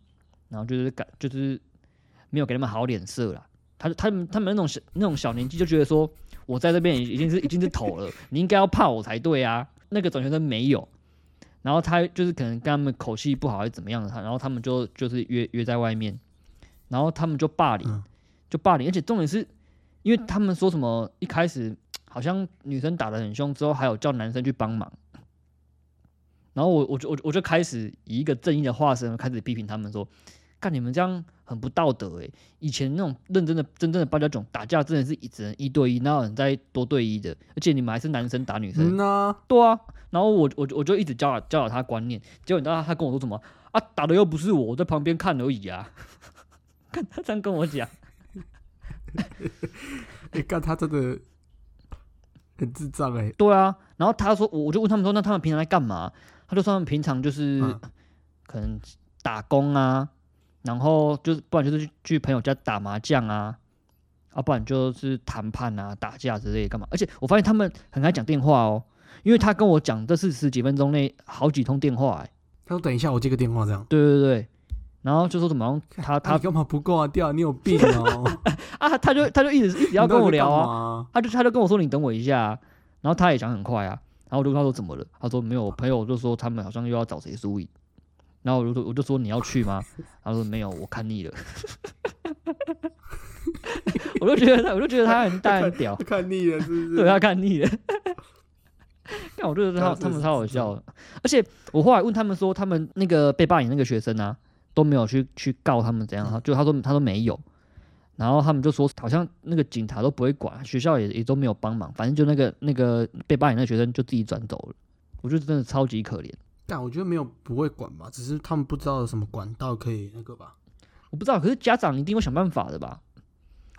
然后就是感就是没有给他们好脸色啦。他他们他们那种小那种小年纪就觉得说我在这边已已经是已经是头了，你应该要怕我才对啊。那个转学生没有，然后他就是可能跟他们口气不好还是怎么样的，他然后他们就就是约约在外面，然后他们就霸凌，嗯就霸凌，而且重点是因为他们说什么一开始好像女生打的很凶，之后还有叫男生去帮忙，然后我我就我就我就开始以一个正义的化身开始批评他们说，干你们这样很不道德诶、以前那种认真的真正的八加九打架真的是一只能一对一，哪有人在多对一的？而且你们还是男生打女生，嗯呐，对啊，然后我我我就一直教导教导他观念，结果你知道他跟我说什么啊？打的又不是我，我在旁边看而已啊。*laughs* 看他这样跟我讲，*laughs* 你看他真的很智障哎。对啊，然后他说，我我就问他们说，那他们平常在干嘛？他就说他们平常就是、嗯可能打工啊，然后就是不然就是去去朋友家打麻将啊，啊不然就是谈判啊、打架之类的干嘛？而且我发现他们很爱讲电话哦，因为他跟我讲这是十几分钟内好几通电话、欸，他说等一下我接个电话这样。对对对，然后就说什么他啊他你干嘛不挂掉？你有病哦！*laughs* 啊，他就他就一直一直要跟我聊啊，啊。他就他就跟我说你等我一下、啊，然后他也讲很快啊，然后我就跟他说怎么了？他说没有，我朋友就说他们好像又要找谁输赢，然后我就说我就说你要去吗？*laughs* 他说没有，我看腻了。*laughs* 我就觉得他，我就觉得他很大很屌，看腻了是不是？对他看腻了。*laughs* 但我觉得他他们超好笑的，而且我后来问他们说，他们那个被霸凌那个学生啊，都没有去去告他们怎样，他就他说他说没有，然后他们就说好像那个警察都不会管，学校也也都没有帮忙，反正就那个那个被霸凌那个学生就自己转走了，我觉得真的超级可怜。但我觉得没有不会管吧，只是他们不知道有什么管道可以那个吧。我不知道，可是家长一定会想办法的吧？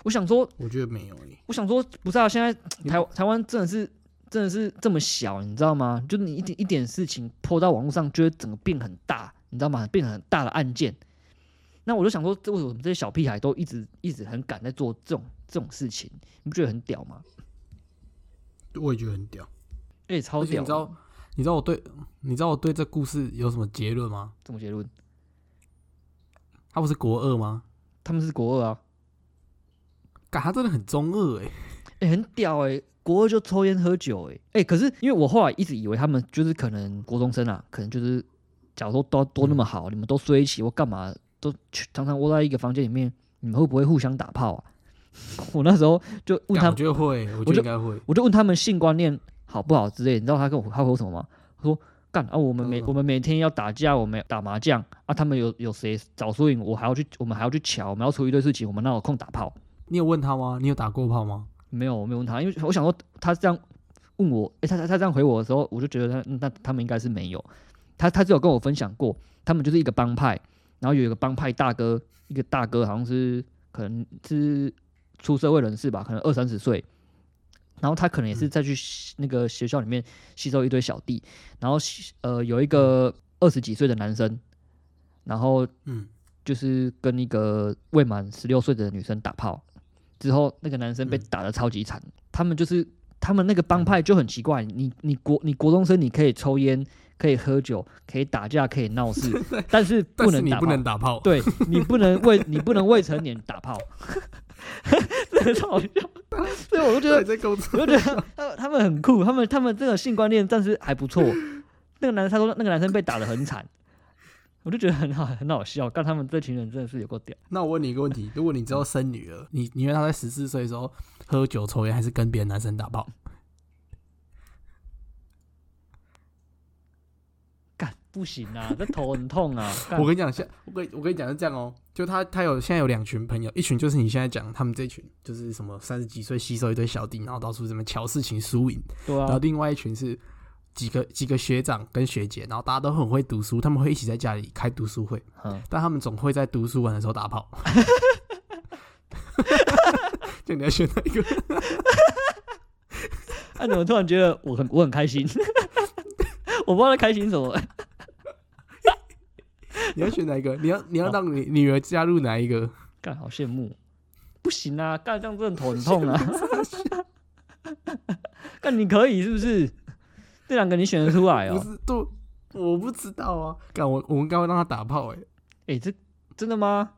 我想说，我觉得没有诶、我想说，不是啊，现在台台湾真的是真的是这么小，你知道吗？就你一点一点事情泼到网络上，就会整个变很大，你知道吗？变成很大的案件。那我就想说，这为什么这些小屁孩都一直一直很敢在做这种这种事情？你不觉得很屌吗？我也觉得很屌。哎、超屌你知道我对，你知道我对这故事有什么结论吗？什么结论？他不是国二吗？他们是国二啊，嘎，他真的很中二诶、哎、很屌哎、国二就抽烟喝酒哎、哎、可是因为我后来一直以为他们就是可能国中生啊，可能就是假如说都都那么好，你们都睡一起或干嘛，都常常窝在一个房间里面，你们会不会互相打炮啊？*laughs* 我那时候就问他干我，觉得会，我觉得就应该会。我就问他们性观念好不好之类，你知道他跟我他回我什么吗？他说干啊，我们每嗯我们每天要打架，我们打麻将啊，他们有有谁找输赢，我还要去，我们还要去瞧，我们要处理一堆事情，我们哪有空打炮？你有问他吗？你有打过炮吗？没有，我没有问他，因为我想说他这样问我，诶、他他他这样回我的时候，我就觉得他那他们应该是没有。他他只有跟我分享过，他们就是一个帮派，然后有一个帮派大哥，一个大哥好像是可能是出社会人士吧，可能二三十岁，然后他可能也是再去那个学校里面吸收一堆小弟，然后呃有一个二十几岁的男生，然后嗯，就是跟一个未满十六岁的女生打炮，之后那个男生被嗯打的超级惨。他们就是他们那个帮派就很奇怪，你你国你国中生你可以抽烟，可以喝酒，可以打架，可以闹事，*laughs* 但是不不能打炮。能打炮。对你不能未你不能未成年打炮，这个超好笑。所以我就觉得对，在我就觉得他们他们很酷，他们他们这个性观念暂时还不错。那个男他说那个男生被打的很惨，我就觉得很好很好笑。但他们这群人真的是有够屌。那我问你一个问题：如果你之后生女儿，你你愿他在十四岁的时候喝酒抽烟，还是跟别的男生打炮？干不行啊，*laughs* 这头很痛啊！我跟你讲，现我跟我跟你讲是这样哦、就他他有现在有两群朋友，一群就是你现在讲他们这群，就是什么三十几岁吸收一堆小弟，然后到处这么瞧事情输赢，对啊，然后另外一群是几个几个学长跟学姐，然后大家都很会读书，他们会一起在家里开读书会，嗯，但他们总会在读书完的时候打炮。*laughs* 就你要选哪一个？那、怎么突然觉得我很我很开心？*laughs* 我不知道在开心什么。*laughs* 你要选哪一个？你要你要让你女儿加入哪一个？干好羡慕，不行啊！干这样真的头很痛啊！*laughs* 干你可以是不是？这两个你选得出来哦？不是，都我不知道啊。干我我们刚刚让他打炮哎、哎、这真的吗？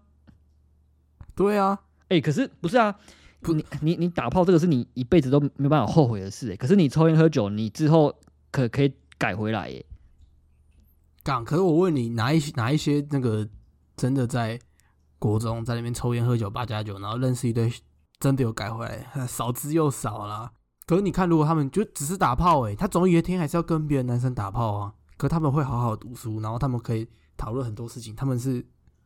对啊，哎、可是不是啊？不你你你打炮这个是你一辈子都没办法后悔的事哎、可是你抽烟喝酒，你之后可可以改回来耶、干。可是我问你，哪一些哪一些那个真的在国中在那边抽烟喝酒八加九，然后认识一堆真的有改回来，*laughs* 少之又少啦。可是你看，如果他们就只是打炮诶、他总有一天还是要跟别的男生打炮啊。可他们会好好读书，然后他们可以讨论很多事情。他们是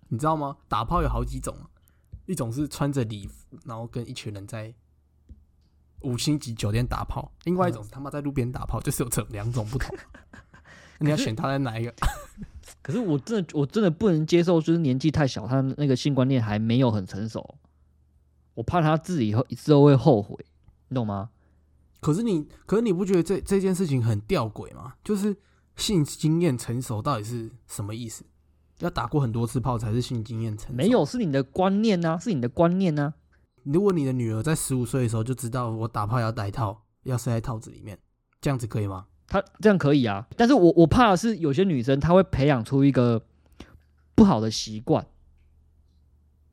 你知道吗？打炮有好几种啊，一种是穿着礼服，然后跟一群人在五星级酒店打炮；，另外一种是他妈在路边打炮，就是有这两种不同。*laughs* 你要选他在哪一个？*laughs* 可是我真的我真的不能接受，就是年纪太小，他那个性观念还没有很成熟，我怕他自己以后之后会后悔，你懂吗？可是你，可是你不觉得这这件事情很吊诡吗？就是性经验成熟到底是什么意思？要打过很多次炮才是性经验成熟？没。有，是你的观念呐、是你的观念呐、如果你的女儿在十五岁的时候就知道我打炮要戴套，要塞在套子里面，这样子可以吗？他这样可以啊，但是我我怕的是有些女生她会培养出一个不好的习惯，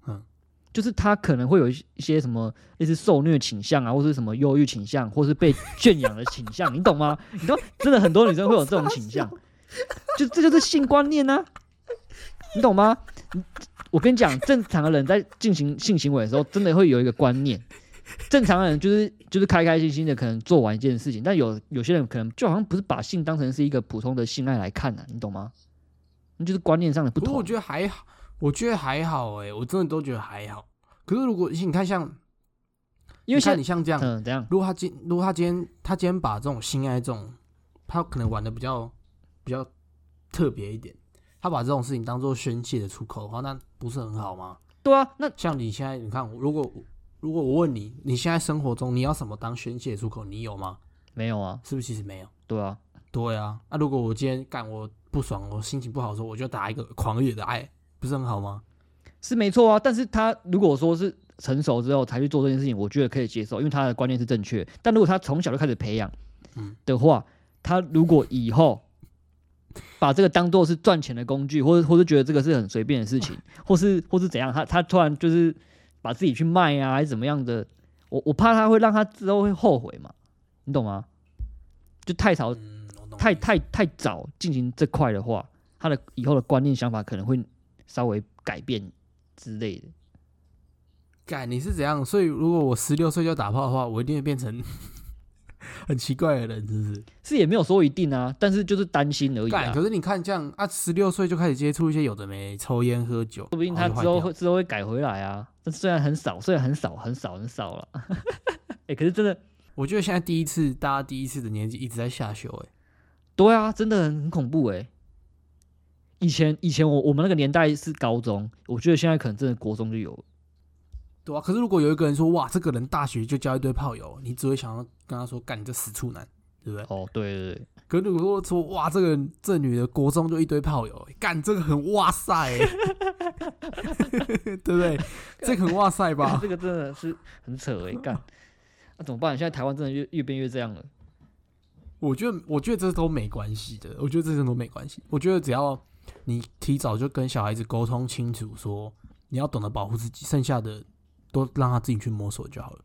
嗯，就是她可能会有一一些什么类似受虐倾向啊，或是什么忧郁倾向，或是被圈养的倾向，*laughs* 你懂吗？你知道，真的很多女生会有这种倾向，*laughs* 就这就是性观念啊，你懂吗？我跟你讲，正常的人在进行性行为的时候，真的会有一个观念，*laughs* 正常人就是就是开开心心的，可能做完一件事情，但有有些人可能就好像不是把性当成是一个普通的性爱来看呢、你懂吗？那就是观念上的不同不过我。觉得还好，我觉得还好哎、我真的都觉得还好。可是如果你看像，因为现在看你像这样，嗯，怎样？如果他今如果他今天他今天把这种性爱这种，他可能玩的比较比较特别一点，他把这种事情当做宣泄的出口的话，那不是很好吗？对啊，那像你现在你看，如果如果我问你，你现在生活中你要什么当宣泄出口，你有吗？没有啊，是不是其实没有？对啊，对啊，那、如果我今天干我不爽，我心情不好的时候，我就打一个狂野的爱，不是很好吗？是没错啊。但是他如果说是成熟之后才去做这件事情，我觉得可以接受，因为他的观念是正确。但如果他从小就开始培养，嗯的话，他如果以后把这个当做是赚钱的工具，或者或是觉得这个是很随便的事情，*laughs* 或是或是怎样，他他突然就是把自己去卖啊，还是怎么样的，我我怕他会让他之后会后悔嘛，你懂吗？就太早嗯，太太太早进行这块的话，他的以后的观念想法可能会稍微改变之类的。改你是怎样？所以如果我十六岁就打炮的话，我一定会变成 *laughs* 很奇怪的人，是不是？是也没有说一定啊，但是就是担心而已，啊。可是你看这样啊，十六岁就开始接触一些有的没，抽烟喝酒，说不定他之后会之后会改回来啊，但虽然很少，虽然很少很少很少了，哎、*laughs* 可是真的，我觉得现在第一次，大家第一次的年纪一直在下修、欸，对啊，真的很很恐怖哎、以前以前我我们那个年代是高中，我觉得现在可能真的国中就有了。对啊。可是如果有一个人说，哇，这个人大学就交一堆炮友，你只会想要跟他说，干你这死处男，对不对？哦，对对对，可如果说说，哇，这个人这女的国中就一堆炮友、欸，干这个很哇塞、欸，*laughs* 对不对？这个很哇塞吧？*laughs* 这个真的是很扯哎、干，那、怎么办？现在台湾真的越越变越这样了。我觉得，我觉得这都没关系的。我觉得这些都没关系。我觉得只要你提早就跟小孩子沟通清楚，说你要懂得保护自己，剩下的都让他自己去摸索就好了。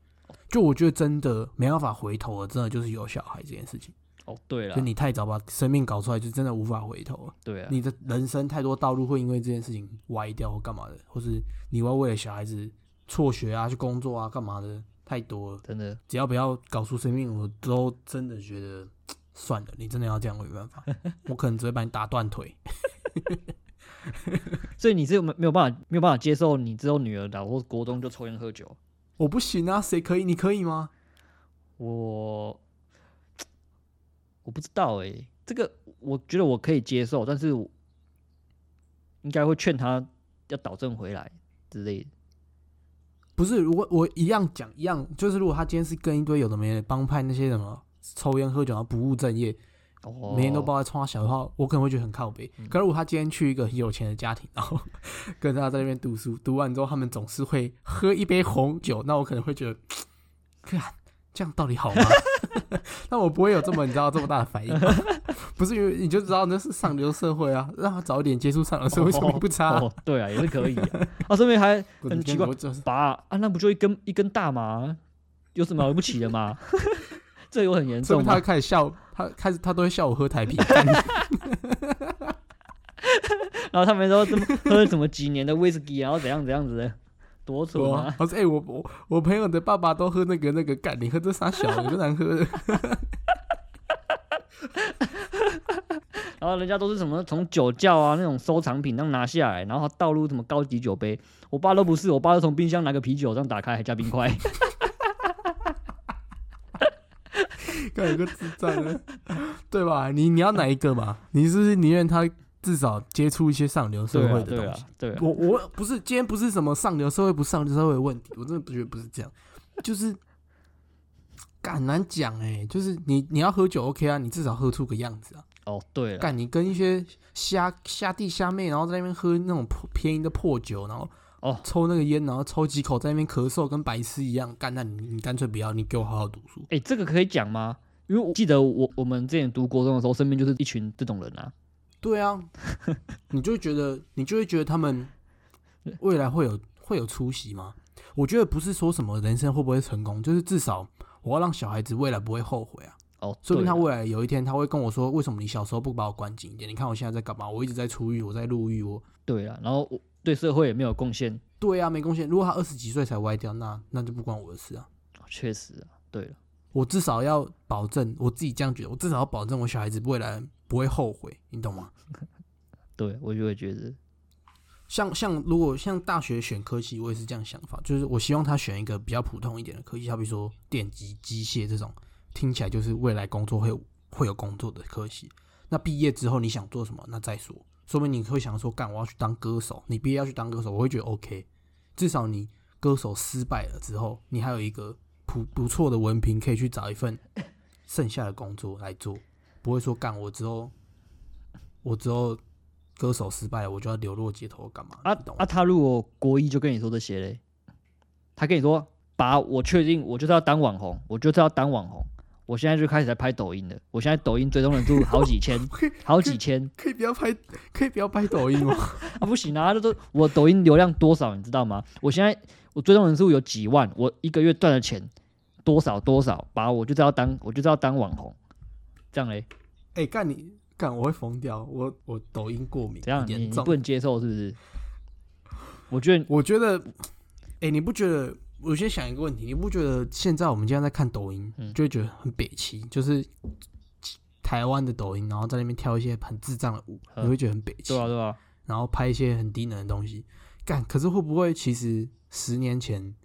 就我觉得真的没办法回头了，真的就是有小孩这件事情。哦，对了就，你太早把生命搞出来，就真的无法回头了。对啊，你的人生太多道路会因为这件事情歪掉或干嘛的，或是你要为了小孩子辍学啊、去工作啊、干嘛的太多了。真的只要不要搞出生命，我都真的觉得算了。你真的要这样，我没办法，我可能只会把你打断腿。*laughs* *laughs* 所以你是没没有办法没有办法接受你之后女儿老或国中就抽烟喝酒。我不行啊，谁可以？你可以吗？我我不知道哎、这个我觉得我可以接受，但是我应该会劝他要导正回来之类的。不是，如果我一样讲一样，就是如果他今天是跟一堆有的没的帮派那些什么抽烟喝酒，然后不务正业，哦，每天都抱在冲他小的话，我可能会觉得很靠北。可如果他今天去一个很有钱的家庭，然后跟他在那边读书，读完之后他们总是会喝一杯红酒，那我可能会觉得，*tsk* 看这样到底好吗？*laughs* 那我不会有这么你知道这么大的反应，*laughs* 不是因为你就知道那是上流社会啊，让他早一点接触上流社会，说明不差。哦，对啊，也是可以啊。啊，顺便还 *laughs* 很奇怪拔啊，那不就一根一根大麻，有什么了不起的吗？这有很严重他会？开始笑，他开始他都会笑我喝台啤。*laughs* 然后他们说怎么喝什么几年的威士忌，然后怎样怎样子的，多蠢我啊！我说哎、我我我朋友的爸爸都喝那个那个干，你喝这啥小的，有难喝的。*laughs* 然后人家都是什么从酒窖啊那种收藏品那样拿下来，然后倒入什么高级酒杯。我爸都不是，我爸是从冰箱拿个啤酒这样打开，还加冰块。干有个智障的，对吧？你你要哪一个嘛？你是不是宁愿他至少接触一些上流社会的对啊东西？，对啊。我我不是今天不是什么上流社会不上流社会的问题，我真的不觉得不是这样，就是很难讲哎、就是你你要喝酒 OK 啊，你至少喝出个样子啊。哦，对了，干你跟一些虾虾弟虾妹，然后在那边喝那种破便宜的破酒，然后哦抽那个烟，然后抽几口在那边咳嗽，跟白痴一样。干那你你干脆不要，你给我好好读书。哎、这个可以讲吗？因为我记得我我们之前读国中的时候，身边就是一群这种人啊。对啊，*laughs* 你就会觉得你就会觉得他们未来会有会有出息吗？我觉得不是说什么人生会不会成功，就是至少我要让小孩子未来不会后悔啊。哦，说不定他未来有一天他会跟我说，为什么你小时候不把我关紧一点？你看我现在在干嘛？我一直在出狱，我在入狱，我对啊，然后我对社会也没有贡献。对啊，没贡献。如果他二十几岁才歪掉，那那就不关我的事啊。确实啊，对了，我至少要保证我自己这样觉得，我至少要保证我小孩子未来不会后悔，你懂吗？*laughs* 对我就会觉得，像像如果像大学选科系，我也是这样想法，就是我希望他选一个比较普通一点的科系，好比说电机、机械这种，听起来就是未来工作会会有工作的科系。那毕业之后你想做什么，那再说。说明你会想说，干我要去当歌手。你毕业要去当歌手，我会觉得 OK。至少你歌手失败了之后，你还有一个不不错的文凭，可以去找一份剩下的工作来做，不会说干我之后我之后歌手失败了，我就要流落街头干嘛？啊啊，他如果国一就跟你说这些嘞，他跟你说，把，我确定我就是要当网红，我就是要当网红，我现在就开始在拍抖音了，我现在抖音追踪人数好几千，*laughs* 好几千可以不要拍，可以不要拍抖音吗？*laughs* 啊，不行啊，这都我抖音流量多少你知道吗？我现在我追踪人数有几万，我一个月赚的钱多少多少，把我就是要当我就是要当网红，这样嘞，哎、干你干，我会疯掉。我我抖音过敏，这样你你不。能接受是不是？我觉得我觉得，哎、你不觉得？我先想一个问题，你不觉得现在我们现在在看抖音，嗯就会觉得很北齐，就是台湾的抖音，然后在那边跳一些很智障的舞，嗯你会觉得很北齐对，啊对啊，然后拍一些很低能的东西。干，可是会不会其实十年前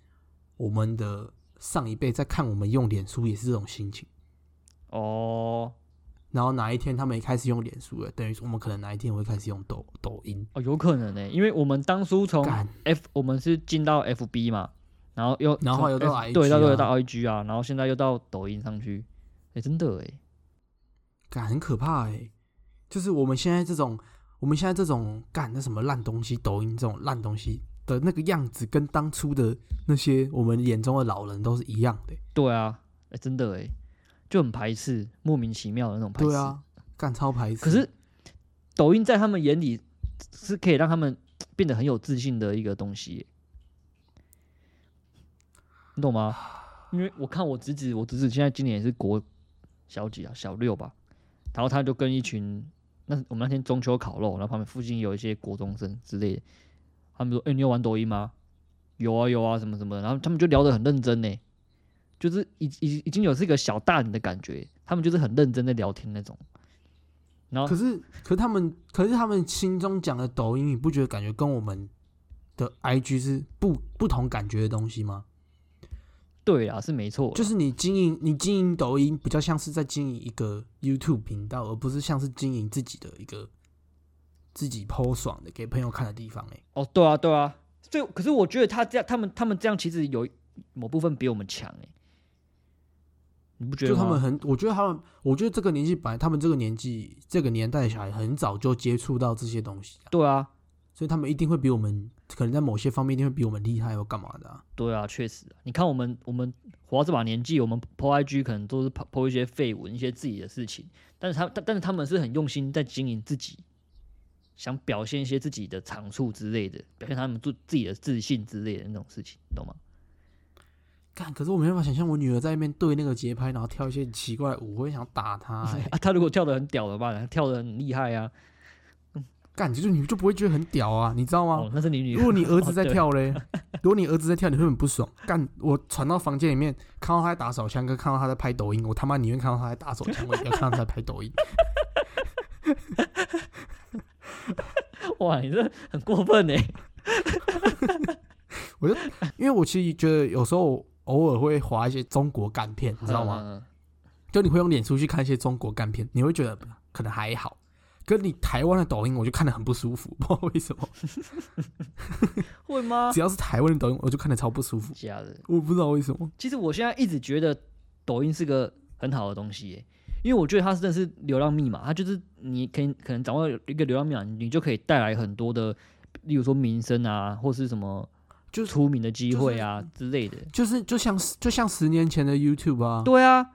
我们的上一辈在看我们用脸书也是这种心情？哦然后哪一天他们也开始用脸书了，等于说我们可能哪一天会开始用抖抖音。哦，有可能呢、因为我们当初从，F 我们是进到 FB 嘛，然后又然后又到 IG 对，到又啊。到 IG 啊，然后现在又到抖音上去，哎、真的哎、感很可怕哎、就是我们现在这种，我们现在这种干那什么烂东西，抖音这种烂东西的那个样子，跟当初的那些我们眼中的老人都是一样的欸、对啊，哎、真的哎、就很排斥，莫名其妙的那种排斥。对啊，干超排斥。可是抖音在他们眼里是可以让他们变得很有自信的一个东西耶、你懂吗？因为我看我侄子，我侄子现在今年也是国小几啊，小六吧，然后他就跟一群那我们那天中秋烤肉，然后旁边附近有一些国中生之类的，他们说：“哎、你有玩抖音吗？”有啊有啊，什么什么的，然后他们就聊得很认真呢，就是已已已经有这个小大人的感觉，他们就是很认真的聊天那种。然后可是，可是他们，可是他们心中讲的抖音，你不觉得感觉跟我们的 IG 是不不同感觉的东西吗？对啊，是没错，就是你经营，你经营抖音比较像是在经营一个 YouTube 频道，而不是像是经营自己的一个自己 PO 爽的给朋友看的地方、欸。哦，对啊，对啊，所以可是我觉得他这样，他们他们这样其实有某部分比我们强哎，你不觉得吗？就他们很，我觉得他们，我觉得这个年纪本来他们这个年纪这个年代的小孩很早就接触到这些东西啊、对啊，所以他们一定会比我们，可能在某些方面一定会比我们厉害或干嘛的、啊。对啊，确实啊，你看我们我们活到这把年纪，我们 PO IG 可能都是 PO PO 一些绯闻，一些自己的事情，但是他但但是他们是很用心在经营自己，想表现一些自己的长处之类的，表现他们自自己的自信之类的那种事情，你懂吗？看，可是我没办法想象我女儿在那边对那个节拍，然后跳一些很奇怪的舞，我会想打她、欸。*laughs* 啊，她如果跳的很屌的话，他跳的很厉害啊，干，就是你就不会觉得很屌啊，你知道吗？哦，那是你女如果你儿子在 *laughs* 跳嘞，如果你儿子在跳，你会很不爽。干，我传到房间里面，看到他在打手枪，跟看到他在拍抖音，我他妈宁愿看到他在打手枪，我也不要看到他在拍抖音。*laughs* 哇，你这很过分呢！我就。因为我其实觉得有时候偶尔会划一些中国干片，你知道吗？就你会用脸书去看一些中国干片，你会觉得可能还好。跟你台湾的抖音，我就看得很不舒服，*laughs* 不知道为什么。嗯会吗？*laughs* 只要是台湾的抖音，我就看得超不舒服，假的。我不知道为什么。其实我现在一直觉得抖音是个很好的东西耶，因为我觉得它真的是流量密码，它就是你可以可能掌握一个流量密码，你就可以带来很多的，例如说名声啊，或是什么就是出名的机会啊、之类的。就是就像就像十年前的 YouTube 啊，对啊，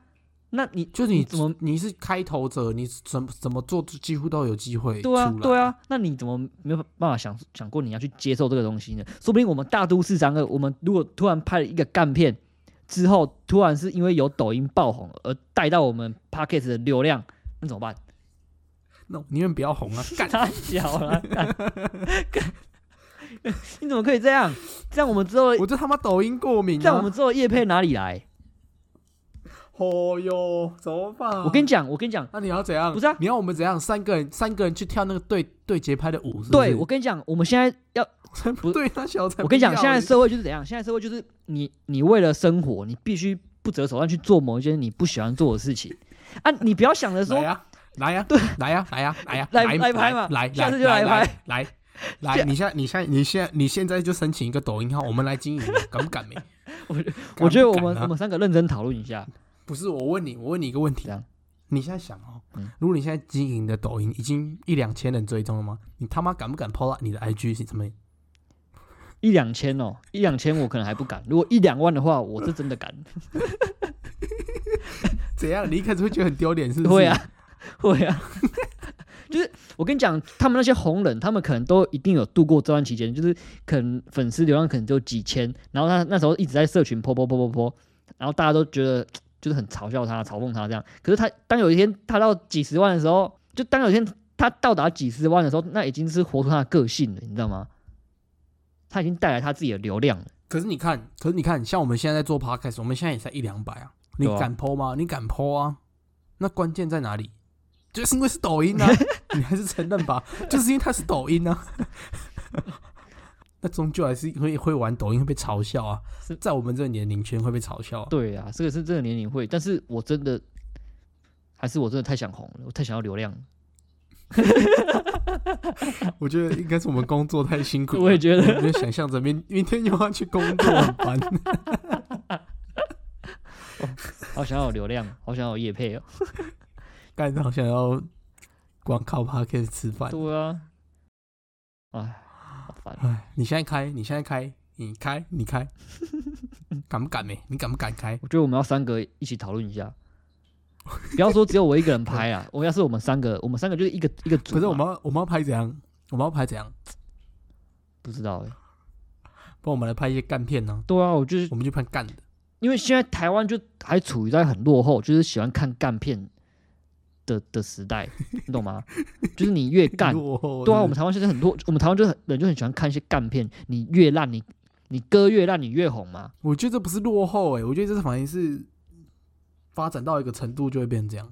那你就是你你怎么你是开头者，你怎么怎么做几乎都有机会对啊对啊，那你怎么没有办法想想过你要去接受这个东西呢？说不定我们大都市三个，我们如果突然拍了一个干片之后，突然是因为有抖音爆红而带到我们 p a c k e t 的流量，那怎么办？那我宁愿不要红啊，*laughs* 干！他小了，干你怎么可以这样？这样我们之后，我就他妈抖音过敏、啊。这样我们之后叶配哪里来？哦哟，怎么办、啊？我跟你讲，我跟你讲，那你要怎样？不是啊你要我们怎样？三个人，三个人去跳那个对对节拍的舞是是？对我跟你讲，我们现在要，*laughs* 才不对，那小才我跟你讲，现在社会就是怎样？现在社会就是你，你为了生活，你必须不择手段去做某一件你不喜欢做的事情啊！你不要想着说来，呀，来呀，对，来呀，来呀，来 *laughs* 呀，来来来拍嘛来，下次就来拍来来 *laughs* 你现在，你现在，你现在，你现在就申请一个抖音号，我们来经营，敢不敢没？我我觉得我们我们三个认真讨论一下，不是我问你，我问你一个问题你现在想哦嗯，如果你现在经营的抖音已经一两千人追踪了吗？你他妈敢不敢 PO 到你的 IG 是什么？一两千哦，一两千我可能还不敢，如果一两万的话，我是真的敢。*laughs* 怎样？你一开始会觉得很丢脸，是不是？会啊，会啊。*laughs* 就是我跟你讲，他们那些红人，他们可能都一定有度过这段期间，就是可能粉丝流量可能只有几千，然后他那时候一直在社群泼泼泼泼泼，然后大家都觉得就是很嘲笑他、嘲讽他这样。可是他当有一天他到几十万的时候，就当有一天他到达几十万的时候，那已经是活出他的个性了，你知道吗？他已经带来他自己的流量了。可是你看，可是你看，像我们现在在做 podcast，我们现在也才一两百啊，你敢 PO 吗？你敢 PO 啊？那关键在哪里？就是因为是抖音啊，*laughs* 你还是承认吧？就是因为它是抖音啊。*laughs* 那终究还是会会玩抖音会被嘲笑啊是，在我们这个年龄圈会被嘲笑、啊。对啊，这个是这个年龄会，但是我真的还是我真的太想红了，我太想要流量了。*laughs* *laughs* 我觉得应该是我们工作太辛苦了，我也觉得我就想象着明明天又要去工作，很烦。*laughs* 好想要有流量，好想要有业配哦。干好想要光靠 podcast 吃饭。对啊，哎，好烦。哎，你现在开，你现在开，你开，你开，*laughs* 敢不敢没？你敢不敢开？我觉得我们要三个一起讨论一下，不要说只有我一个人拍啊。*laughs* 我要是我们三个，我们三个就是一个一个组嘛。可是我们要我们要拍怎样？我们要拍怎样？不知道哎、不然我们来拍一些干片呢、对啊，我就是我们就拍干的。因为现在台湾就还处于在很落后，就是喜欢看干片的的时代，你懂吗？就是你越干，对啊，我们台湾现在很多，我们台湾就很人就很喜欢看一些干片，你越烂，你你歌越烂，你越红嘛。我觉得这不是落后哎、我觉得这是反而是发展到一个程度就会变成这样。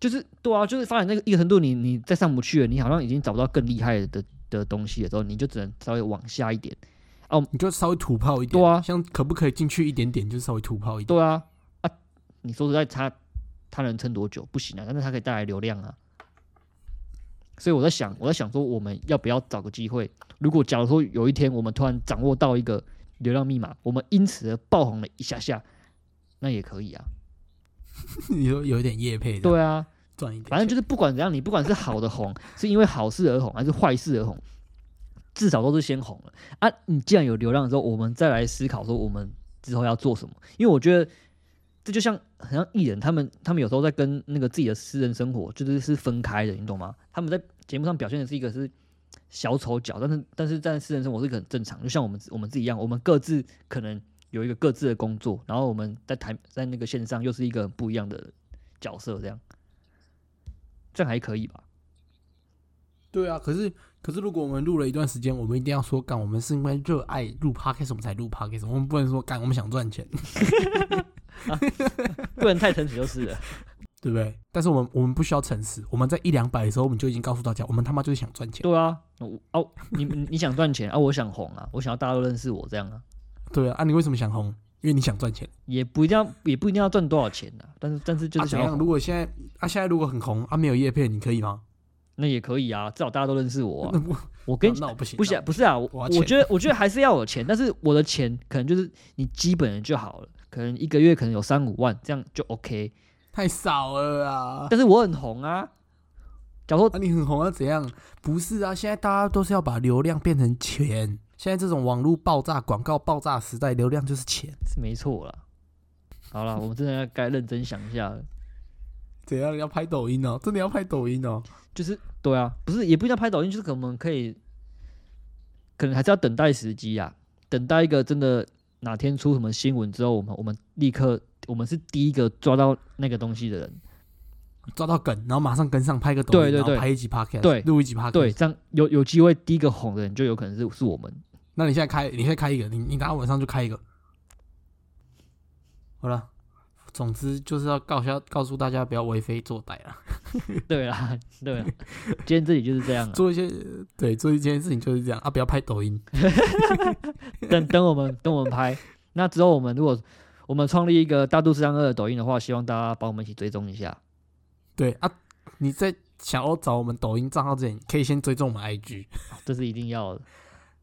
就是对啊，就是发展那个一个程度，你你再上不去了，你好像已经找不到更厉害的的东西的时候，你就只能稍微往下一点哦。你就稍微土炮一点，对啊像可不可以进去一点点，就稍微土炮一点。对啊，啊，你说实在，他他能撑多久？不行啊，但是他可以带来流量啊。所以我在想，我在想说，我们要不要找个机会？如果假如说有一天我们突然掌握到一个流量密码，我们因此而爆红了一下下，那也可以啊。*laughs* 有一点业配，对，啊，赚一点，反正就是不管怎样，你不管是好的红，是因为好事而红，还是坏事而红，至少都是先红了啊！你既然有流量的时候，我们再来思考说我们之后要做什么。因为我觉得这就像很像艺人，他们他们有时候在跟那个自己的私人生活就是是分开的，你懂吗？他们在节目上表现的是一个是小丑角，但是但是在私人生活是很正常，就像我们我们自己一样，我们各自可能有一个各自的工作，然后我们在台在那个线上又是一个不一样的角色，这样这样还可以吧？对啊。可是可是，如果我们录了一段时间，我们一定要说干，我们是因为热爱录 podcast 我们才录 podcast，我们不能说干我们想赚钱，*laughs* *laughs* 不能太诚实就是了。对不对？但是我们我们不需要诚实，我们在一两百的时候，我们就已经告诉大家，我们他妈就是想赚钱。对啊，哦，你你你想赚钱啊，我想红啊，我想要大家都认识我这样啊，对啊，啊，你为什么想红？因为你想赚钱。也不一定要也不一定要赚多少钱啊，但是但是就？是想如果现在啊，现在如果很红啊，没有叶片，你可以吗？那也可以啊，至少大家都认识我、*laughs* 那啊。不我跟那我不行，不是啊不是啊，我我我觉得我觉得还是要有钱，但是我的钱可能就是你基本的就好了，可能一个月可能有三五万，这样就 OK。太少了啊！但是我很红啊，假如说啊，你很红啊？怎样？不是啊，现在大家都是要把流量变成钱。现在这种网络爆炸、广告爆炸时代，流量就是钱。是没错啦。好了，*laughs* 我们真的要该认真想一下了。怎样？要拍抖音哦？真的要拍抖音哦？就是对啊，不是也不一定要拍抖音，就是可能我们可以，可能还是要等待时机啊，等待一个真的哪天出什么新闻之后，我们我们立刻我们是第一个抓到那个东西的人。抓到梗，然后马上跟上，拍个抖音，对对对拍一集 podcast，对录一集 podcast。对，，这样有有机会第一个红的人就有可能是是我们。那你现在开，你现在开一个，你你等下晚上就开一个。好了，总之就是要告下告诉大家不要为非作歹啊，*laughs* 对啦，对啦，今天这里就是这样啊。做一些对做一件事情就是这样啊，不要拍抖音。*laughs* 等等我们等我们拍，那之后我们如果我们创立一个大肚四三二的抖音的话，希望大家帮我们一起追踪一下。对啊，你在想要找我们抖音账号之前，可以先追踪我们 IG。这是一定要的。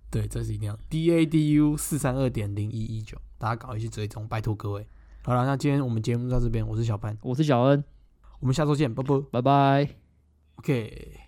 对，这是一定要 D A D U 四三二点零一一九，大家赶快去追踪，拜托各位。好了，那今天我们节目到这边，我是小潘，我是小恩，我们下周见，拜拜。拜拜。OK。